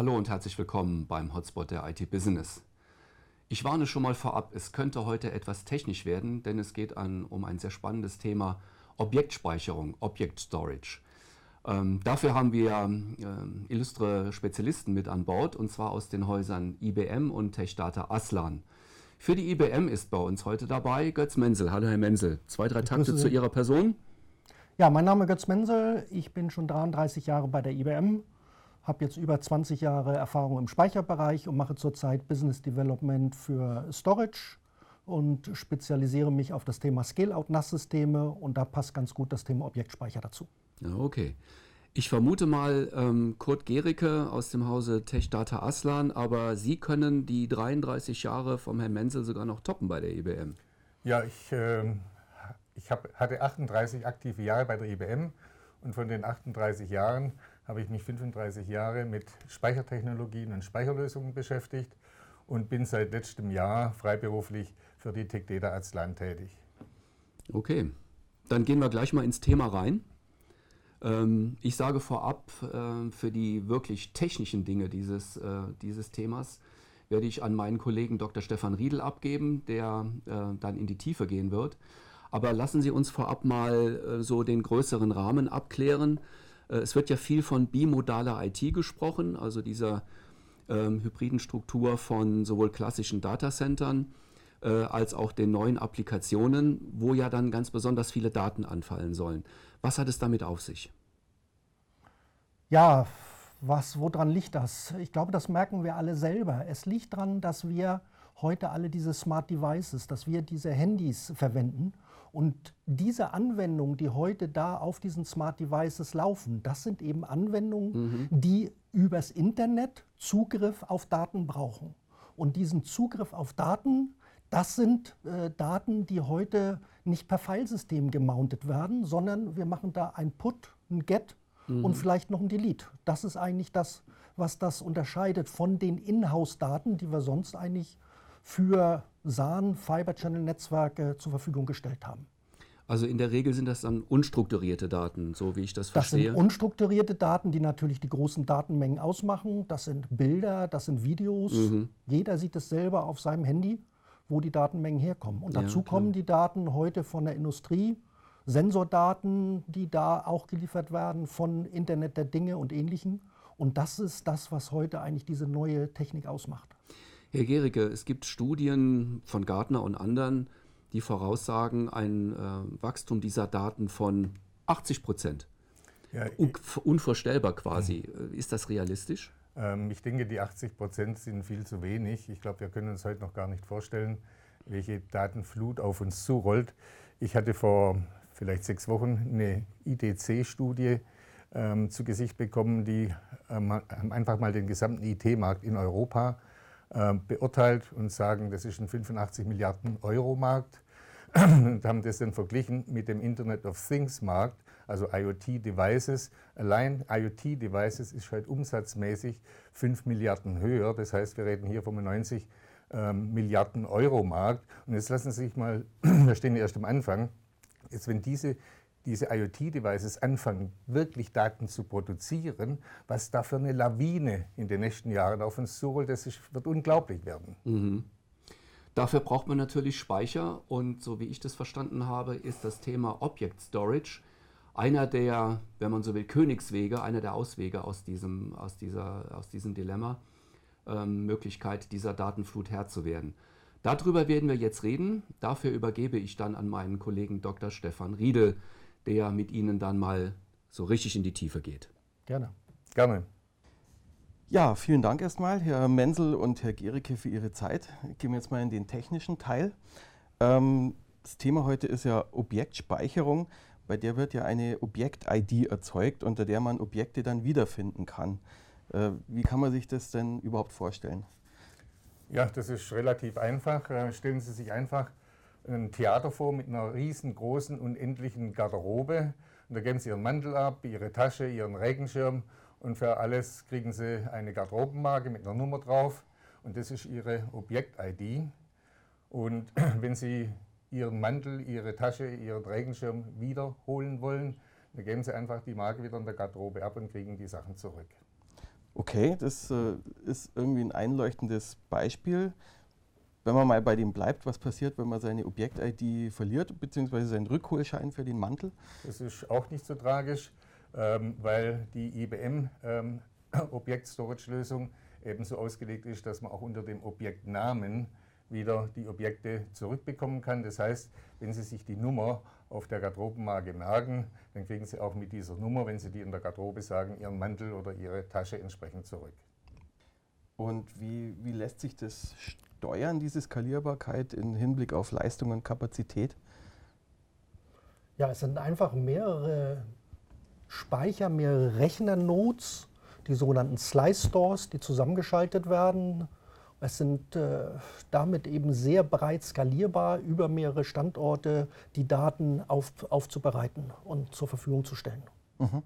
Hallo und herzlich willkommen beim Hotspot der IT Business. Ich warne schon mal vorab, es könnte heute etwas technisch werden, denn es geht an, um ein sehr spannendes Thema Objektspeicherung, Object Storage. Ähm, dafür haben wir äh, illustre Spezialisten mit an Bord und zwar aus den Häusern IBM und TechData Aslan. Für die IBM ist bei uns heute dabei Götz Menzel. Hallo Herr Menzel. Zwei, drei Takte zu Ihrer Person. Ja, mein Name ist Götz Menzel. Ich bin schon 33 Jahre bei der IBM, habe jetzt über 20 Jahre Erfahrung im Speicherbereich und mache zurzeit Business Development für Storage und spezialisiere mich auf das Thema Scale-out-NAS-Systeme und da passt ganz gut das Thema Objektspeicher dazu. Okay. Ich vermute mal ähm, Kurt Gericke aus dem Hause TechData Aslan, aber Sie können die 33 Jahre vom Herrn Menzel sogar noch toppen bei der IBM. Ja, ich, äh, ich hab, hatte 38 aktive Jahre bei der IBM und von den 38 Jahren habe ich mich 35 Jahre mit Speichertechnologien und Speicherlösungen beschäftigt und bin seit letztem Jahr freiberuflich für die TechData Aslan tätig. Okay, dann gehen wir gleich mal ins Thema rein. Ähm, ich sage vorab, äh, für die wirklich technischen Dinge dieses, äh, dieses Themas werde ich an meinen Kollegen Dr. Stefan Riedel abgeben, der äh, dann in die Tiefe gehen wird. Aber lassen Sie uns vorab mal so den größeren Rahmen abklären. Es wird ja viel von bimodaler IT gesprochen, also dieser ähm, hybriden Struktur von sowohl klassischen Datacentern äh, als auch den neuen Applikationen, wo ja dann ganz besonders viele Daten anfallen sollen. Was hat es damit auf sich? Ja, was, woran liegt das? Ich glaube, das merken wir alle selber. Es liegt daran, dass wir heute alle diese Smart Devices, dass wir diese Handys verwenden. Und diese Anwendungen, die heute da auf diesen Smart Devices laufen, das sind eben Anwendungen, mhm. die übers Internet Zugriff auf Daten brauchen. Und diesen Zugriff auf Daten, das sind äh, Daten, die heute nicht per Filesystem gemountet werden, sondern wir machen da ein Put, ein Get mhm. und vielleicht noch ein Delete. Das ist eigentlich das, was das unterscheidet von den Inhouse-Daten, die wir sonst eigentlich für SAN, Fiber Channel Netzwerke zur Verfügung gestellt haben. Also in der Regel sind das dann unstrukturierte Daten, so wie ich das verstehe. Das sind unstrukturierte Daten, die natürlich die großen Datenmengen ausmachen. Das sind Bilder, das sind Videos. Mhm. Jeder sieht es selber auf seinem Handy wo die Datenmengen herkommen. Und dazu ja, kommen die Daten heute von der Industrie, Sensordaten, die da auch geliefert werden von Internet der Dinge und ähnlichen. Und das ist das, was heute eigentlich diese neue Technik ausmacht. Herr Gericke, es gibt Studien von Gartner und anderen, die voraussagen ein äh, Wachstum dieser Daten von 80 Prozent. Ja, unvorstellbar quasi. Mhm. Ist das realistisch? Ähm, ich denke, die 80 Prozent sind viel zu wenig. Ich glaube, wir können uns heute noch gar nicht vorstellen, welche Datenflut auf uns zurollt. Ich hatte vor vielleicht sechs Wochen eine IDC-Studie ähm, zu Gesicht bekommen, die ähm, einfach mal den gesamten IT-Markt in Europa äh, beurteilt und sagen, das ist ein 85 Milliarden Euro-Markt und haben das dann verglichen mit dem Internet of Things Markt, also IoT-Devices. Allein IoT-Devices ist halt umsatzmäßig 5 Milliarden höher. Das heißt, wir reden hier vom 90 ähm, Milliarden Euro Markt. Und jetzt lassen Sie sich mal, wir stehen erst am Anfang, jetzt wenn diese diese IoT-Devices anfangen, wirklich Daten zu produzieren, was da für eine Lawine in den nächsten Jahren auf uns zurollt, das ist, wird unglaublich werden. Mhm. Dafür braucht man natürlich Speicher und so wie ich das verstanden habe, ist das Thema Object Storage einer der, wenn man so will, Königswege, einer der Auswege aus diesem, aus dieser, aus diesem Dilemma, ähm, Möglichkeit dieser Datenflut Herr zu werden. Darüber werden wir jetzt reden. Dafür übergebe ich dann an meinen Kollegen Dr. Stefan Riedel, der mit Ihnen dann mal so richtig in die Tiefe geht. Gerne. Gerne. Ja, vielen Dank erstmal, Herr Menzel und Herr Gericke, für Ihre Zeit. Gehen wir jetzt mal in den technischen Teil. Ähm, das Thema heute ist ja Objektspeicherung. Bei der wird ja eine Objekt-ID erzeugt, unter der man Objekte dann wiederfinden kann. Äh, wie kann man sich das denn überhaupt vorstellen? Ja, das ist relativ einfach. Äh, stellen Sie sich einfach ein Theater vor mit einer riesengroßen, unendlichen Garderobe. Und da geben Sie Ihren Mantel ab, Ihre Tasche, Ihren Regenschirm und für alles kriegen Sie eine Garderobenmarke mit einer Nummer drauf und das ist Ihre Objekt-ID. Und wenn Sie Ihren Mantel, Ihre Tasche, Ihren Regenschirm wiederholen wollen, dann geben Sie einfach die Marke wieder in der Garderobe ab und kriegen die Sachen zurück. Okay, das äh, ist irgendwie ein einleuchtendes Beispiel. Wenn man mal bei dem bleibt, was passiert, wenn man seine Objekt-ID verliert, beziehungsweise seinen Rückholschein für den Mantel? Das ist auch nicht so tragisch, ähm, weil die IBM ähm, Objekt-Storage-Lösung ebenso ausgelegt ist, dass man auch unter dem Objektnamen wieder die Objekte zurückbekommen kann. Das heißt, wenn Sie sich die Nummer auf der Garderobenmarke merken, dann kriegen Sie auch mit dieser Nummer, wenn Sie die in der Garderobe sagen, Ihren Mantel oder Ihre Tasche entsprechend zurück. Und wie, wie lässt sich das steuern, diese Skalierbarkeit im Hinblick auf Leistung und Kapazität? Ja, es sind einfach mehrere Speicher, mehrere Rechnernodes, die sogenannten Slice Stores, die zusammengeschaltet werden es sind äh, damit eben sehr breit skalierbar über mehrere Standorte die Daten auf, aufzubereiten und zur Verfügung zu stellen. Mhm.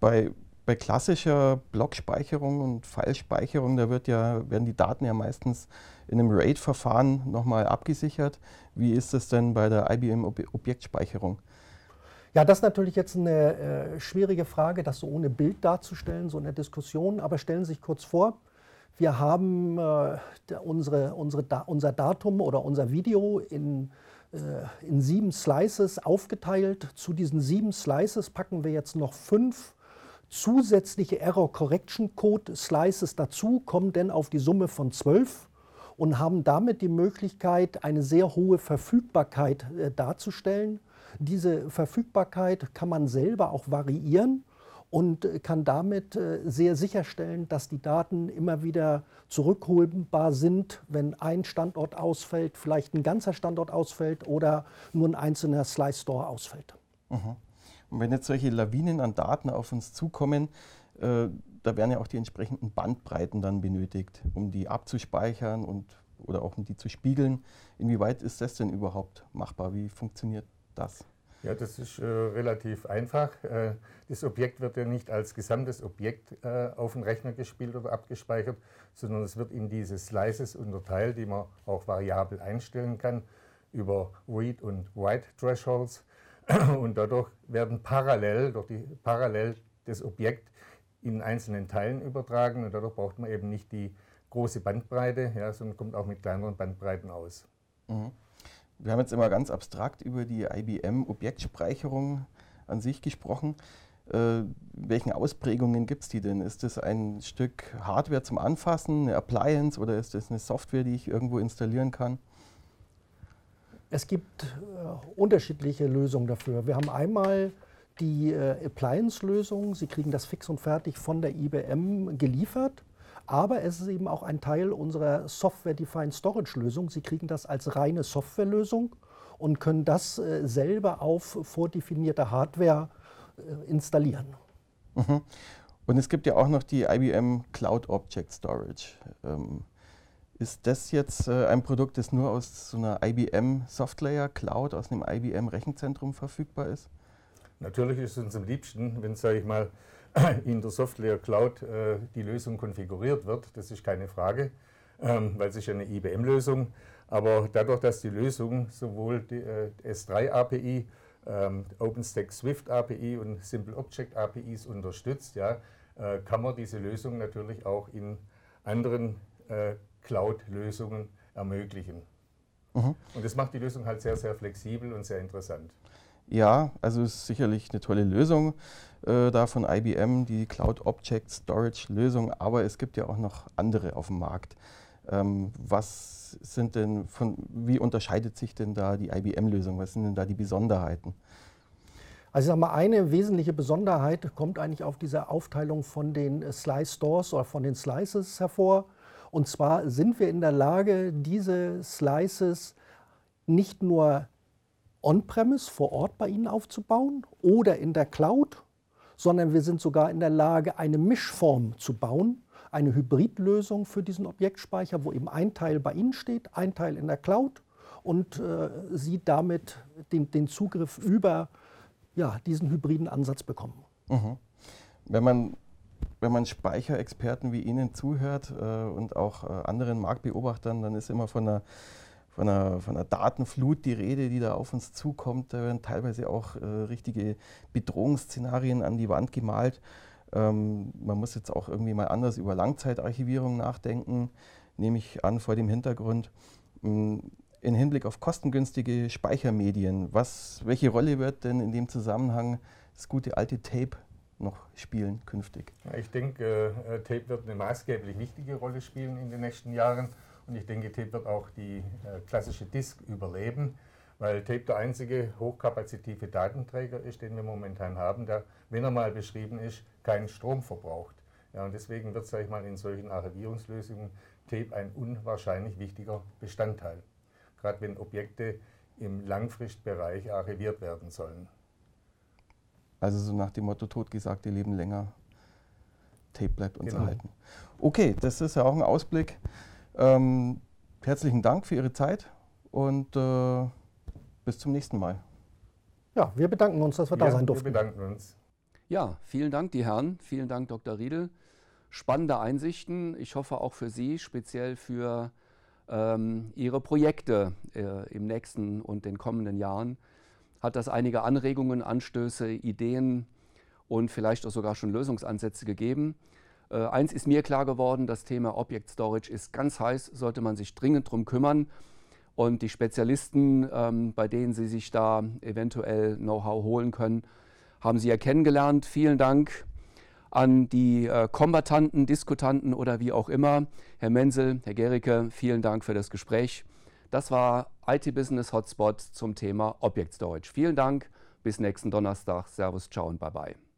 Bei, bei klassischer Blockspeicherung und Filespeicherung, da wird ja, werden die Daten ja meistens in einem RAID-Verfahren nochmal abgesichert. Wie ist es denn bei der IBM Objektspeicherung? Ja, das ist natürlich jetzt eine äh, schwierige Frage, das so ohne Bild darzustellen, so eine Diskussion. Aber stellen Sie sich kurz vor, wir haben äh, unsere, unsere da, unser Datum oder unser Video in, äh, in sieben Slices aufgeteilt. Zu diesen sieben Slices packen wir jetzt noch fünf zusätzliche Error Correction Code Slices dazu, kommen dann auf die Summe von zwölf und haben damit die Möglichkeit, eine sehr hohe Verfügbarkeit äh, darzustellen. Diese Verfügbarkeit kann man selber auch variieren und kann damit äh, sehr sicherstellen, dass die Daten immer wieder zurückholbar sind, wenn ein Standort ausfällt, vielleicht ein ganzer Standort ausfällt oder nur ein einzelner Slice Store ausfällt. Mhm. Und wenn jetzt solche Lawinen an Daten auf uns zukommen, äh, da werden ja auch die entsprechenden Bandbreiten dann benötigt, um die abzuspeichern und oder auch um die zu spiegeln. Inwieweit ist das denn überhaupt machbar? Wie funktioniert das? Ja, das ist äh, relativ einfach. Äh, das Objekt wird ja nicht als gesamtes Objekt äh, auf den Rechner gespielt oder abgespeichert, sondern es wird in diese Slices unterteilt, die man auch variabel einstellen kann über Read- und Write-Thresholds. Und dadurch werden parallel, durch die, parallel das Objekt in einzelnen Teilen übertragen und dadurch braucht man eben nicht die große Bandbreite, ja, sondern kommt auch mit kleineren Bandbreiten aus. Mhm. Wir haben jetzt immer ganz abstrakt über die IBM-Objektspeicherung an sich gesprochen. Äh, welchen Ausprägungen gibt es die denn? Ist das ein Stück Hardware zum Anfassen, eine Appliance oder ist das eine Software, die ich irgendwo installieren kann? Es gibt äh, unterschiedliche Lösungen dafür. Wir haben einmal die äh, Appliance-Lösung. Sie kriegen das fix und fertig von der IBM geliefert. Aber es ist eben auch ein Teil unserer Software-Defined Storage-Lösung. Sie kriegen das als reine Softwarelösung und können das äh, selber auf vordefinierte Hardware äh, installieren. Mhm. Und es gibt ja auch noch die IBM Cloud Object Storage. Ähm, ist das jetzt äh, ein Produkt, das nur aus so einer IBM Softlayer Cloud, aus einem IBM Rechenzentrum verfügbar ist? Natürlich ist es uns am liebsten, wenn, sage ich mal, in der Software Cloud äh, die Lösung konfiguriert wird. Das ist keine Frage, ähm, weil es ist ja eine IBM-Lösung. Aber dadurch, dass die Lösung sowohl die äh, S3 API, ähm, OpenStack Swift API und Simple Object APIs unterstützt, ja, äh, kann man diese Lösung natürlich auch in anderen Cloud-Lösungen ermöglichen. Mhm. Und das macht die Lösung halt sehr, sehr flexibel und sehr interessant. Ja, also ist sicherlich eine tolle Lösung äh, da von IBM, die Cloud Object Storage Lösung, aber es gibt ja auch noch andere auf dem Markt. Ähm, was sind denn von, wie unterscheidet sich denn da die IBM-Lösung? Was sind denn da die Besonderheiten? Also ich sage mal, eine wesentliche Besonderheit kommt eigentlich auf dieser Aufteilung von den Slice Stores oder von den Slices hervor. Und zwar sind wir in der Lage, diese Slices nicht nur on-premise vor Ort bei Ihnen aufzubauen oder in der Cloud, sondern wir sind sogar in der Lage, eine Mischform zu bauen, eine Hybridlösung für diesen Objektspeicher, wo eben ein Teil bei Ihnen steht, ein Teil in der Cloud und äh, Sie damit den, den Zugriff über ja, diesen hybriden Ansatz bekommen. Mhm. Wenn man wenn man Speicherexperten wie Ihnen zuhört äh, und auch äh, anderen Marktbeobachtern, dann ist immer von einer von einer, von einer Datenflut die Rede, die da auf uns zukommt. Da werden teilweise auch äh, richtige Bedrohungsszenarien an die Wand gemalt. Ähm, man muss jetzt auch irgendwie mal anders über Langzeitarchivierung nachdenken, nehme ich an vor dem Hintergrund. Mm, in Hinblick auf kostengünstige Speichermedien, was, welche Rolle wird denn in dem Zusammenhang das gute alte Tape noch spielen künftig? Ich denke, äh, Tape wird eine maßgeblich wichtige Rolle spielen in den nächsten Jahren und ich denke, Tape wird auch die äh, klassische Disk überleben, weil Tape der einzige hochkapazitive Datenträger ist, den wir momentan haben, der, wenn er mal beschrieben ist, keinen Strom verbraucht. Ja, und deswegen wird, sage ich mal, in solchen Archivierungslösungen Tape ein unwahrscheinlich wichtiger Bestandteil gerade wenn Objekte im Langfristbereich archiviert werden sollen. Also so nach dem Motto, totgesagte leben länger, Tape bleibt uns genau. erhalten. Okay, das ist ja auch ein Ausblick. Ähm, herzlichen Dank für Ihre Zeit und äh, bis zum nächsten Mal. Ja, wir bedanken uns, dass wir ja, da sein durften. Wir bedanken uns. Ja, vielen Dank, die Herren. Vielen Dank, Dr. Riedel. Spannende Einsichten. Ich hoffe auch für Sie, speziell für ähm, ihre Projekte äh, im nächsten und den kommenden Jahren. Hat das einige Anregungen, Anstöße, Ideen und vielleicht auch sogar schon Lösungsansätze gegeben. Äh, eins ist mir klar geworden, das Thema Object Storage ist ganz heiß, sollte man sich dringend darum kümmern. Und die Spezialisten, ähm, bei denen Sie sich da eventuell Know-how holen können, haben Sie ja kennengelernt. Vielen Dank an die äh, Kombatanten, Diskutanten oder wie auch immer. Herr Menzel, Herr Gericke, vielen Dank für das Gespräch. Das war IT Business Hotspot zum Thema Object Storage. Vielen Dank, bis nächsten Donnerstag. Servus, ciao und bye bye.